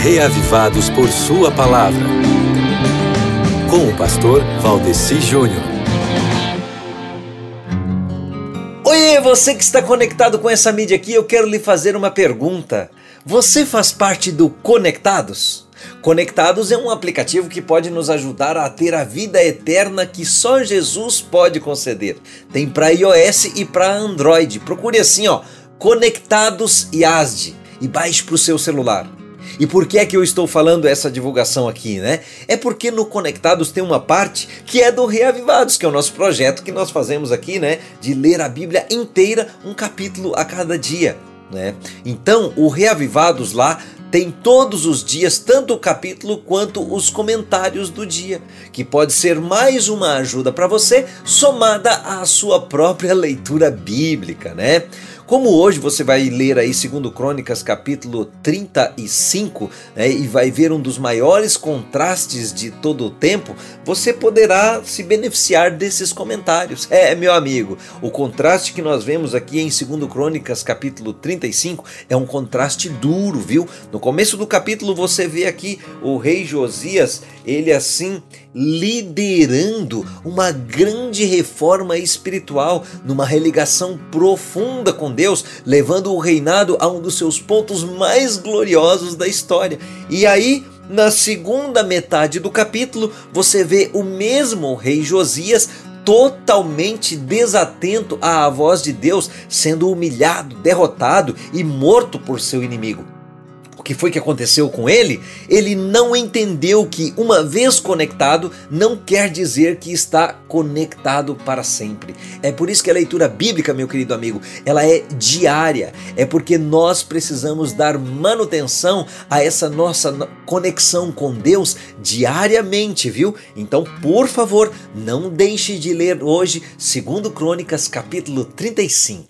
reavivados por Sua palavra. Com o pastor Valdeci Júnior. Oi, você que está conectado com essa mídia aqui, eu quero lhe fazer uma pergunta. Você faz parte do Conectados? Conectados é um aplicativo que pode nos ajudar a ter a vida eterna que só Jesus pode conceder. Tem para iOS e para Android. Procure assim, ó, Conectados IASD e baixe para o seu celular. E por que é que eu estou falando essa divulgação aqui, né? É porque no Conectados tem uma parte que é do Reavivados, que é o nosso projeto que nós fazemos aqui, né? De ler a Bíblia inteira, um capítulo a cada dia. Né? Então, o Reavivados lá tem todos os dias tanto o capítulo quanto os comentários do dia, que pode ser mais uma ajuda para você, somada à sua própria leitura bíblica, né? Como hoje você vai ler aí segundo Crônicas capítulo 35 né, e vai ver um dos maiores contrastes de todo o tempo, você poderá se beneficiar desses comentários. É, meu amigo, o contraste que nós vemos aqui em 2 Crônicas capítulo 35 é um contraste duro, viu? No começo do capítulo você vê aqui o rei Josias, ele assim liderando uma grande reforma espiritual, numa religação profunda com Deus, levando o reinado a um dos seus pontos mais gloriosos da história. E aí, na segunda metade do capítulo, você vê o mesmo rei Josias totalmente desatento à voz de Deus, sendo humilhado, derrotado e morto por seu inimigo que foi que aconteceu com ele, ele não entendeu que, uma vez conectado, não quer dizer que está conectado para sempre. É por isso que a leitura bíblica, meu querido amigo, ela é diária. É porque nós precisamos dar manutenção a essa nossa conexão com Deus diariamente, viu? Então, por favor, não deixe de ler hoje, segundo Crônicas, capítulo 35.